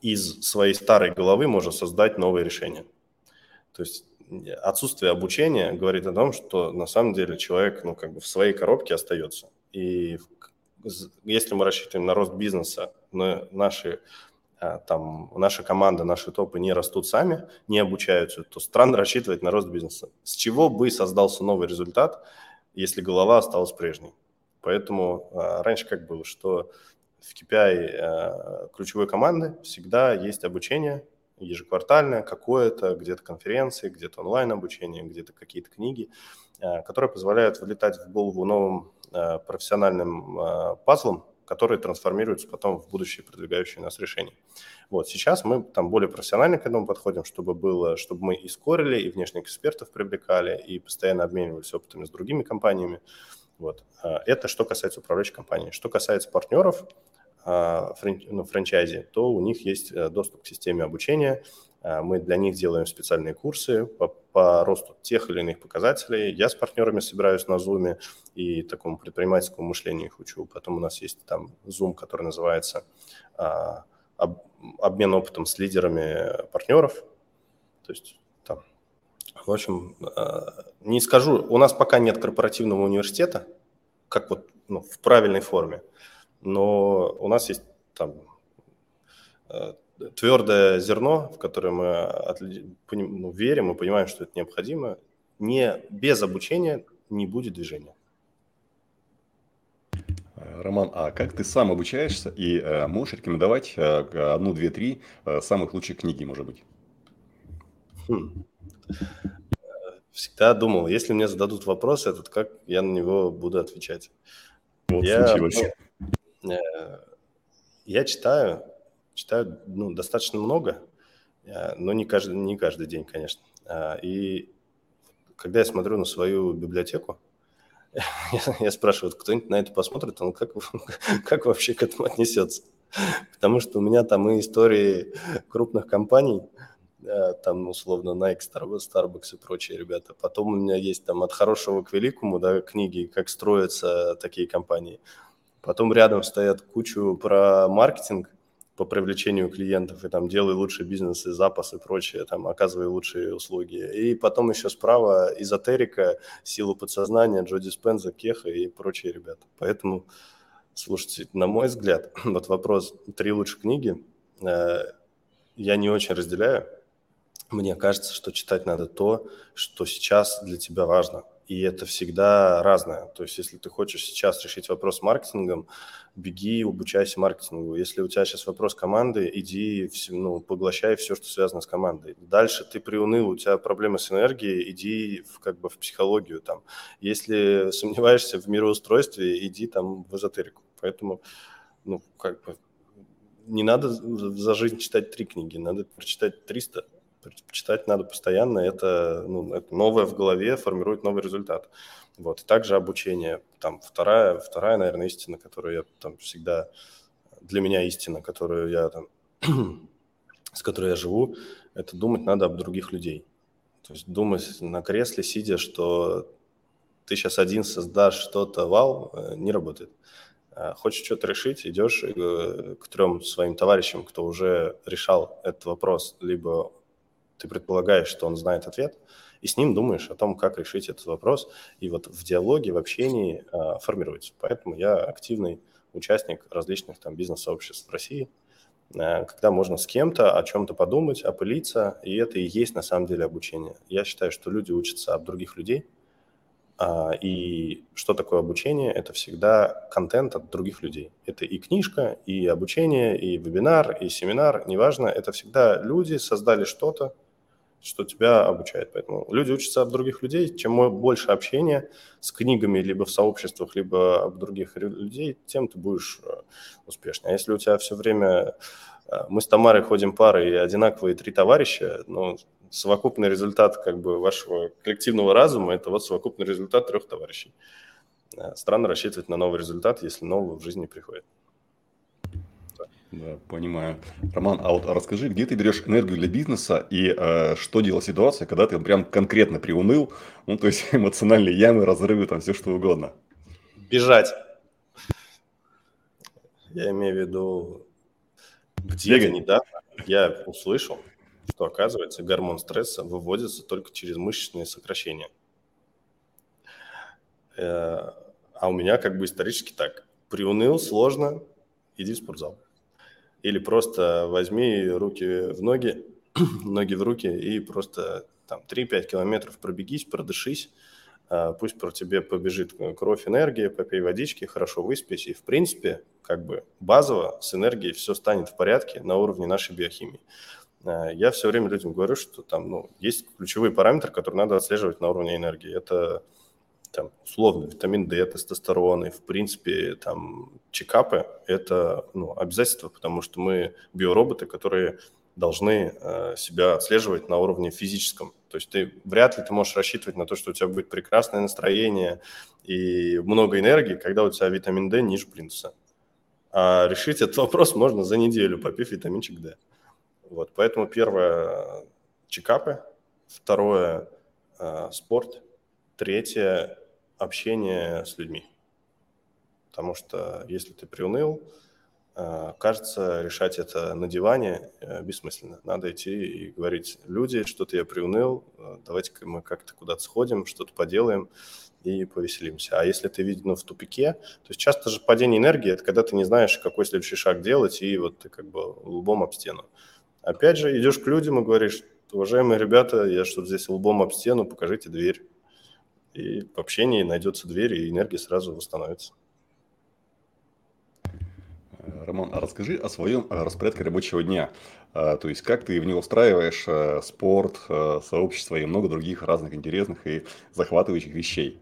из своей старой головы может создать новые решения. То есть отсутствие обучения говорит о том, что на самом деле человек ну, как бы в своей коробке остается. И если мы рассчитываем на рост бизнеса, но наши, а, там, наша команда, наши топы не растут сами, не обучаются, то странно рассчитывать на рост бизнеса. С чего бы создался новый результат, если голова осталась прежней? Поэтому а, раньше как было, что в KPI а, ключевой команды всегда есть обучение ежеквартальное какое-то, где-то конференции, где-то онлайн-обучение, где-то какие-то книги, а, которые позволяют влетать в голову новым профессиональным пазлом, которые трансформируются потом в будущее продвигающие нас решения. Вот сейчас мы там более профессионально к этому подходим, чтобы было, чтобы мы и скорили, и внешних экспертов привлекали, и постоянно обменивались опытами с другими компаниями. Вот. А, это что касается управляющей компании. Что касается партнеров, а, ну, франчайзи, то у них есть э, доступ к системе обучения. А, мы для них делаем специальные курсы по, по росту тех или иных показателей. Я с партнерами собираюсь на Zoom и такому предпринимательскому мышлению их учу. Потом у нас есть там Zoom, который называется обмен опытом с лидерами партнеров. То есть в общем, не скажу, у нас пока нет корпоративного университета, как вот ну, в правильной форме, но у нас есть там э, твердое зерно, в которое мы ну, верим и понимаем, что это необходимо. Не, без обучения не будет движения. Роман, а как ты сам обучаешься и э, можешь рекомендовать э, одну, две, три э, самых лучших книги, может быть? Хм всегда думал, если мне зададут вопрос этот, как я на него буду отвечать. Вот я, случилось. Ну, э, я читаю, читаю ну, достаточно много, э, но не каждый, не каждый день, конечно. Э, и когда я смотрю на свою библиотеку, я, я спрашиваю, кто-нибудь на это посмотрит, он как, как вообще к этому отнесется? Потому что у меня там и истории крупных компаний, там, условно, Nike, Starbucks и прочие ребята. Потом у меня есть там от хорошего к великому, да, книги, как строятся такие компании. Потом рядом стоят кучу про маркетинг, по привлечению клиентов, и там делай лучший бизнес и запас и прочее, там оказывай лучшие услуги. И потом еще справа эзотерика, сила подсознания, Джо Диспенза, Кеха и прочие ребята. Поэтому, слушайте, на мой взгляд, вот вопрос «три лучшие книги» э, я не очень разделяю. Мне кажется, что читать надо то, что сейчас для тебя важно и это всегда разное. То есть, если ты хочешь сейчас решить вопрос с маркетингом, беги, обучайся маркетингу. Если у тебя сейчас вопрос команды, иди, ну, поглощай все, что связано с командой. Дальше ты приуныл, у тебя проблемы с энергией, иди в, как бы в психологию там. Если сомневаешься в мироустройстве, иди там в эзотерику. Поэтому, ну, как бы, не надо за жизнь читать три книги, надо прочитать 300 Читать надо постоянно, это, ну, это новое в голове формирует новый результат. Вот. И также обучение. Там вторая, вторая, наверное, истина, которую я там всегда... Для меня истина, которую я там... с которой я живу, это думать надо об других людей. То есть думать на кресле, сидя, что ты сейчас один создашь что-то, вау, э, не работает. А хочешь что-то решить, идешь э, к трем своим товарищам, кто уже решал этот вопрос, либо ты предполагаешь, что он знает ответ, и с ним думаешь о том, как решить этот вопрос, и вот в диалоге, в общении э, формируется. Поэтому я активный участник различных там бизнес-сообществ России, э, когда можно с кем-то о чем-то подумать, опылиться, и это и есть на самом деле обучение. Я считаю, что люди учатся от других людей, э, и что такое обучение? Это всегда контент от других людей. Это и книжка, и обучение, и вебинар, и семинар, неважно, это всегда люди создали что-то, что тебя обучает. Поэтому люди учатся от других людей. Чем больше общения с книгами либо в сообществах, либо об других людей, тем ты будешь э, успешнее. А если у тебя все время... Э, мы с Тамарой ходим парой и одинаковые три товарища, но совокупный результат как бы вашего коллективного разума – это вот совокупный результат трех товарищей. Э, странно рассчитывать на новый результат, если нового в жизни приходит. Да, понимаю. Роман, а вот расскажи, где ты берешь энергию для бизнеса и э, что делать в ситуации, когда ты прям конкретно приуныл, ну, то есть эмоциональные ямы, разрывы, там все что угодно? Бежать. Я имею в виду, где-то недавно я услышал, что, оказывается, гормон стресса выводится только через мышечные сокращения. Э, а у меня как бы исторически так. Приуныл, сложно, иди в спортзал. Или просто возьми руки в ноги, ноги в руки и просто там 3-5 километров пробегись, продышись, а, пусть про тебе побежит кровь, энергия, попей водички, хорошо выспись, и в принципе как бы базово с энергией все станет в порядке на уровне нашей биохимии. А, я все время людям говорю, что там ну, есть ключевые параметры, которые надо отслеживать на уровне энергии. Это там, условно, витамин D, тестостерон и, в принципе, там, чекапы – это ну, обязательство, потому что мы биороботы, которые должны э, себя отслеживать на уровне физическом. То есть ты вряд ли ты можешь рассчитывать на то, что у тебя будет прекрасное настроение и много энергии, когда у тебя витамин D ниже плинтуса. А решить этот вопрос можно за неделю, попив витаминчик D. Вот, поэтому первое – чекапы, второе э, – спорт, третье общение с людьми. Потому что если ты приуныл, э, кажется, решать это на диване э, бессмысленно. Надо идти и говорить, люди, что-то я приуныл, э, давайте мы как-то куда-то сходим, что-то поделаем и повеселимся. А если ты видно в тупике, то есть часто же падение энергии – это когда ты не знаешь, какой следующий шаг делать, и вот ты как бы лбом об стену. Опять же, идешь к людям и говоришь, уважаемые ребята, я что-то здесь лбом об стену, покажите дверь и в общении найдется дверь, и энергия сразу восстановится. Роман, а расскажи о своем э, распорядке рабочего дня. А, то есть, как ты в него устраиваешь э, спорт, э, сообщество и много других разных интересных и захватывающих вещей?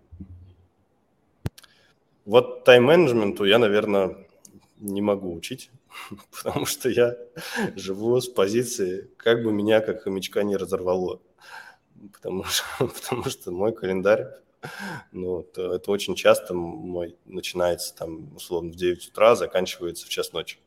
Вот тайм-менеджменту я, наверное, не могу учить, потому что я живу с позиции, как бы меня как хомячка не разорвало. Потому что, потому что мой календарь, ну, это, это очень часто мой начинается там, условно, в 9 утра, заканчивается в час ночи.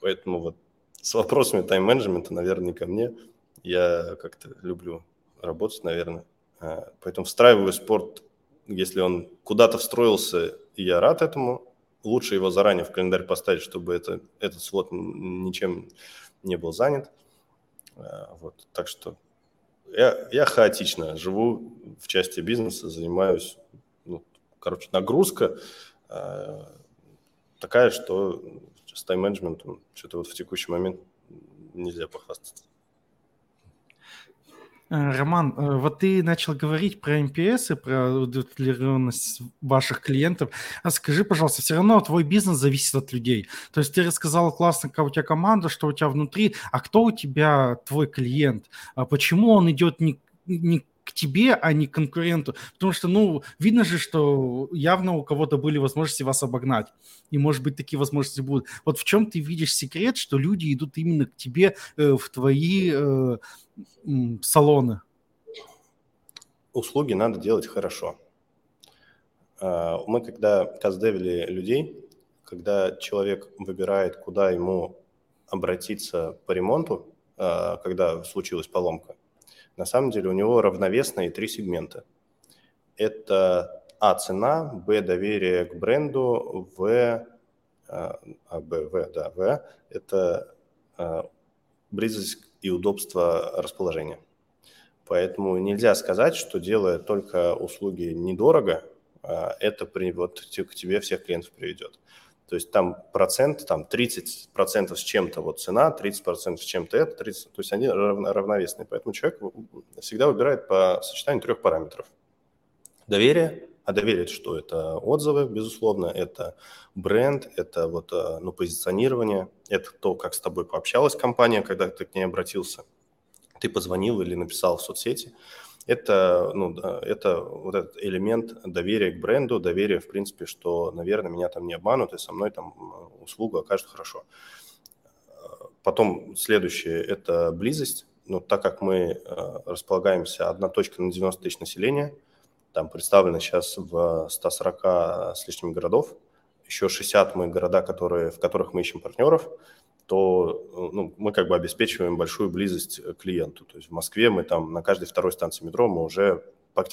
Поэтому вот с вопросами тайм-менеджмента, наверное, не ко мне. Я как-то люблю работать, наверное. А, поэтому встраиваю спорт, если он куда-то встроился, и я рад этому, лучше его заранее в календарь поставить, чтобы это, этот слот ничем не был занят. А, вот, так что я, я хаотично живу в части бизнеса, занимаюсь, ну, короче, нагрузка э, такая, что с тайм-менеджментом что-то вот в текущий момент нельзя похвастаться. Э, Роман, э, вот ты начал говорить про МПС и про удовлетворенность ваших клиентов. А скажи, пожалуйста, все равно твой бизнес зависит от людей. То есть ты рассказал классно, какая у тебя команда, что у тебя внутри, а кто у тебя твой клиент? А почему он идет не, не тебе, а не конкуренту. Потому что, ну, видно же, что явно у кого-то были возможности вас обогнать. И, может быть, такие возможности будут. Вот в чем ты видишь секрет, что люди идут именно к тебе э, в твои э, салоны? Услуги надо делать хорошо. А, мы когда каздевили людей, когда человек выбирает, куда ему обратиться по ремонту, а, когда случилась поломка, на самом деле у него равновесные три сегмента. Это А – цена, Б – доверие к бренду, В – а, а, Б, В, да, В – это а, близость и удобство расположения. Поэтому нельзя сказать, что делая только услуги недорого, а, это при, вот к тебе всех клиентов приведет. То есть там процент, там 30 процентов с чем-то вот цена, 30 процентов с чем-то это, 30, то есть они равно, равновесные. Поэтому человек всегда выбирает по сочетанию трех параметров. Доверие, а доверие это что? Это отзывы, безусловно, это бренд, это вот э, ну, позиционирование, это то, как с тобой пообщалась компания, когда ты к ней обратился, ты позвонил или написал в соцсети это, ну, это вот этот элемент доверия к бренду, доверия, в принципе, что, наверное, меня там не обманут, и со мной там услугу окажут хорошо. Потом следующее – это близость. Ну, так как мы э, располагаемся, одна точка на 90 тысяч населения, там представлено сейчас в 140 с лишним городов, еще 60 мы города, которые, в которых мы ищем партнеров – то ну, мы как бы обеспечиваем большую близость к клиенту. То есть в Москве мы там на каждой второй станции метро мы уже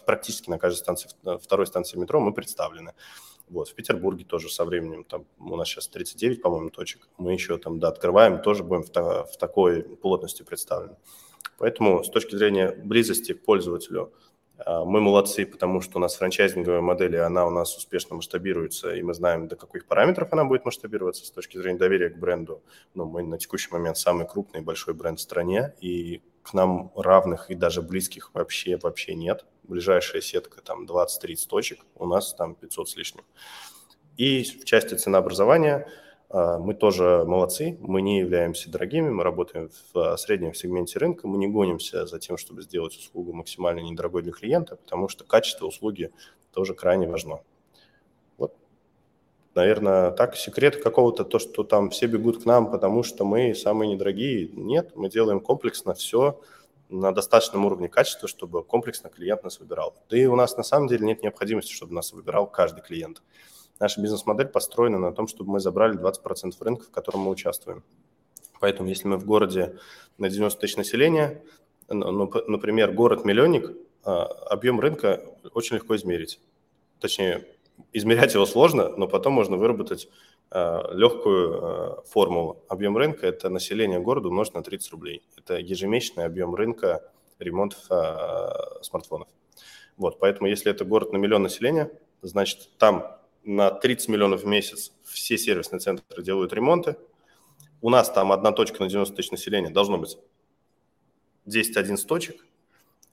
практически на каждой станции, второй станции метро мы представлены. Вот, в Петербурге тоже со временем, там у нас сейчас 39, по-моему, точек, мы еще там, да, открываем, тоже будем в, та, в такой плотности представлены. Поэтому с точки зрения близости к пользователю, мы молодцы, потому что у нас франчайзинговая модель, и она у нас успешно масштабируется, и мы знаем, до каких параметров она будет масштабироваться с точки зрения доверия к бренду. Ну, мы на текущий момент самый крупный большой бренд в стране, и к нам равных и даже близких вообще, вообще нет. Ближайшая сетка там 20-30 точек, у нас там 500 с лишним. И в части ценообразования – а, мы тоже молодцы, мы не являемся дорогими, мы работаем в среднем сегменте рынка, мы не гонимся за тем, чтобы сделать услугу максимально недорогой для клиента, потому что качество услуги тоже крайне важно. Вот, наверное, так, секрет какого-то, то, что там все бегут к нам, потому что мы самые недорогие, нет, мы делаем комплексно все на достаточном уровне качества, чтобы комплексно клиент нас выбирал. Да и у нас на самом деле нет необходимости, чтобы нас выбирал каждый клиент наша бизнес-модель построена на том, чтобы мы забрали 20% рынка, в котором мы участвуем. Поэтому если мы в городе на 90 тысяч населения, ну, например, город-миллионник, а, объем рынка очень легко измерить. Точнее, измерять его сложно, но потом можно выработать а, легкую а, формулу. Объем рынка – это население города умножить на 30 рублей. Это ежемесячный объем рынка ремонтов смартфонов. Вот, поэтому если это город на миллион населения, значит, там на 30 миллионов в месяц все сервисные центры делают ремонты. У нас там одна точка на 90 тысяч населения должно быть 10-11 точек.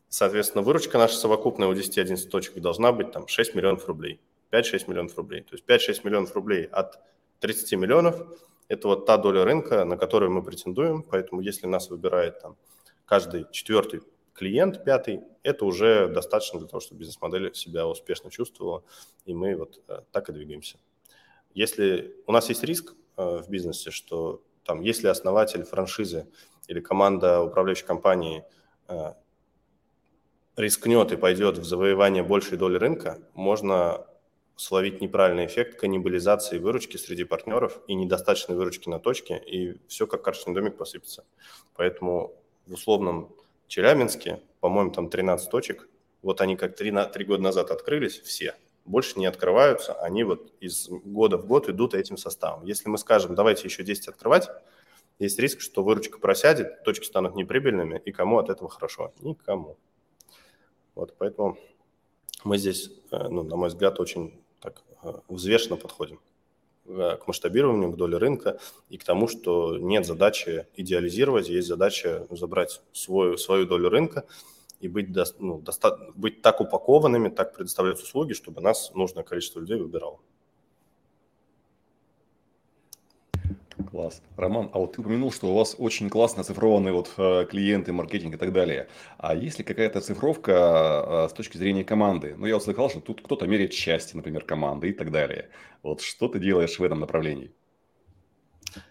Соответственно, выручка наша совокупная у 10-11 точек должна быть там 6 миллионов рублей. 5-6 миллионов рублей. То есть 5-6 миллионов рублей от 30 миллионов – это вот та доля рынка, на которую мы претендуем. Поэтому если нас выбирает там каждый четвертый клиент пятый, это уже достаточно для того, чтобы бизнес-модель себя успешно чувствовала, и мы вот э, так и двигаемся. Если у нас есть риск э, в бизнесе, что там, если основатель франшизы или команда управляющей компании э, рискнет и пойдет в завоевание большей доли рынка, можно словить неправильный эффект каннибализации выручки среди партнеров и недостаточной выручки на точке, и все как карточный домик посыпется. Поэтому в условном Челябинске, по-моему, там 13 точек, вот они как 3, 3 года назад открылись, все, больше не открываются, они вот из года в год идут этим составом. Если мы скажем, давайте еще 10 открывать, есть риск, что выручка просядет, точки станут неприбыльными, и кому от этого хорошо? Никому. Вот поэтому мы здесь, э, ну, на мой взгляд, очень так э, взвешенно подходим к масштабированию, к доле рынка и к тому, что нет задачи идеализировать, есть задача забрать свою, свою долю рынка и быть, до, ну, доста- быть так упакованными, так предоставлять услуги, чтобы нас нужное количество людей выбирало. Класс. Роман, а вот ты упомянул, что у вас очень классно оцифрованные вот э, клиенты, маркетинг и так далее. А есть ли какая-то цифровка э, с точки зрения команды? Ну, я вот слыхал, что тут кто-то меряет счастье, например, команды и так далее. Вот что ты делаешь в этом направлении?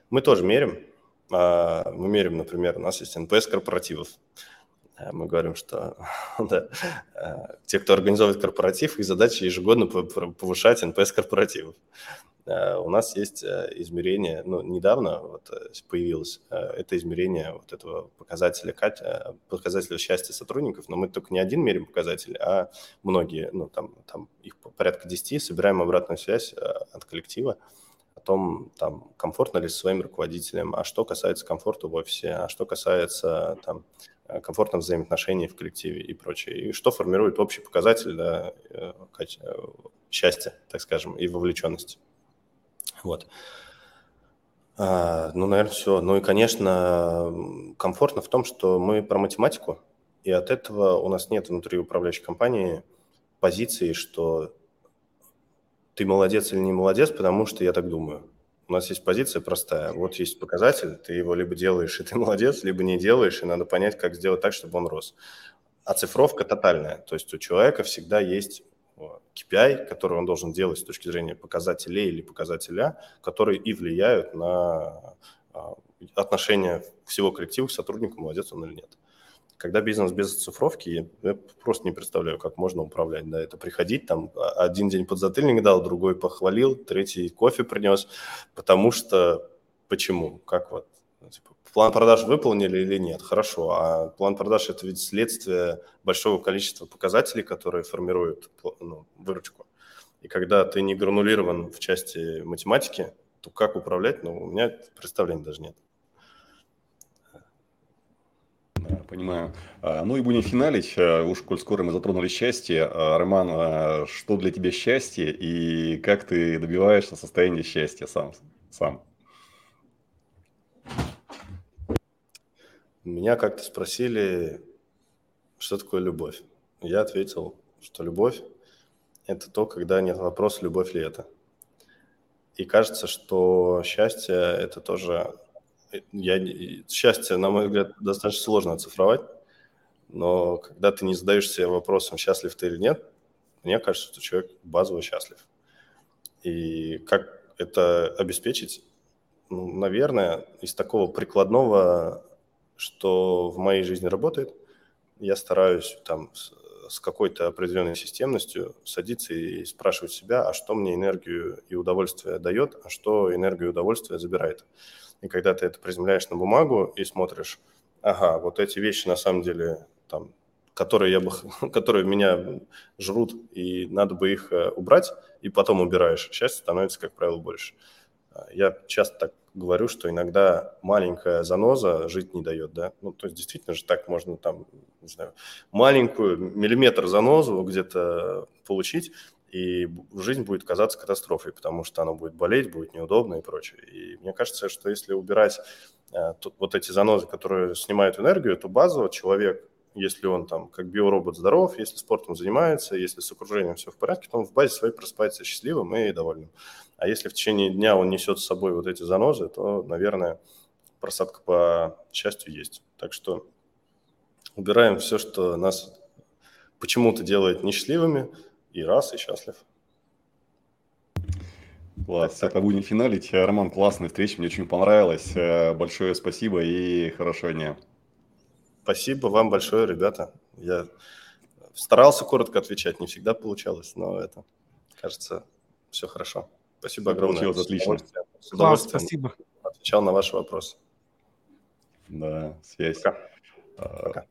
Мы тоже мерим. А, мы мерим, например, у нас есть NPS корпоративов. Э, мы говорим, что да, те, кто организовывает корпоратив, их задача ежегодно повышать NPS корпоративов. Э, у нас есть э, измерение, ну, недавно вот э, появилось это измерение вот этого показателя, показателя счастья сотрудников, но мы только не один меряем показатель, а многие, ну, там, там их порядка 10, собираем обратную связь от коллектива о том, там, комфортно ли с своим руководителем, а что касается комфорта в офисе, а что касается там, комфортных взаимоотношений в коллективе и прочее. И что формирует общий показатель да, счастья, так скажем, и вовлеченности. Вот. А, ну, наверное, все. Ну и, конечно, комфортно в том, что мы про математику, и от этого у нас нет внутри управляющей компании позиции, что ты молодец или не молодец, потому что я так думаю. У нас есть позиция простая. Вот есть показатель, ты его либо делаешь, и ты молодец, либо не делаешь, и надо понять, как сделать так, чтобы он рос. Оцифровка тотальная. То есть у человека всегда есть KPI, который он должен делать с точки зрения показателей или показателя, которые и влияют на а, отношение всего коллектива к сотруднику, молодец он или нет. Когда бизнес без цифровки, я просто не представляю, как можно управлять. Да, это приходить, там, а, один день подзатыльник дал, другой похвалил, третий кофе принес, потому что почему? Как вот типа, план продаж выполнили или нет? Хорошо. А план продаж – это ведь следствие большого количества показателей, которые формируют ну, выручку. И когда ты не гранулирован в части математики, то как управлять? Ну, у меня представления даже нет. Понимаю. А, ну и будем финалить. А, уж коль скоро мы затронули счастье. А, Роман, что для тебя счастье и как ты добиваешься состояния счастья сам? сам? Меня как-то спросили, что такое любовь. Я ответил, что любовь – это то, когда нет вопроса, любовь ли это. И кажется, что счастье – это тоже… Я, счастье, на мой взгляд, достаточно сложно оцифровать, но когда ты не задаешь себе вопросом, счастлив ты или нет, мне кажется, что человек базово счастлив. И как это обеспечить? Ну, наверное, из такого прикладного что в моей жизни работает. Я стараюсь там с, какой-то определенной системностью садиться и спрашивать себя, а что мне энергию и удовольствие дает, а что энергию и удовольствие забирает. И когда ты это приземляешь на бумагу и смотришь, ага, вот эти вещи на самом деле там которые, я бы, которые меня жрут, и надо бы их э, убрать, и потом убираешь. Счастье становится, как правило, больше. Я часто так говорю, что иногда маленькая заноза жить не дает, да. Ну, то есть действительно же так можно там, не знаю, маленькую миллиметр занозу где-то получить, и жизнь будет казаться катастрофой, потому что она будет болеть, будет неудобно и прочее. И мне кажется, что если убирать э, тут, вот эти занозы, которые снимают энергию, то базово человек, если он там как биоробот здоров, если спортом занимается, если с окружением все в порядке, то он в базе своей просыпается счастливым и довольным. А если в течение дня он несет с собой вот эти занозы, то, наверное, просадка по счастью есть. Так что убираем все, что нас почему-то делает несчастливыми, и раз, и счастлив. Класс, так, это будем финалить. Роман, классная встреча, мне очень понравилось. Э, большое спасибо и хорошего дня. Спасибо вам большое, ребята. Я старался коротко отвечать, не всегда получалось, но это, кажется, все хорошо. Спасибо огромное. Получилось отлично. С удовольствием спасибо. Отвечал на ваши вопросы. Да, связь. Пока. А, Пока.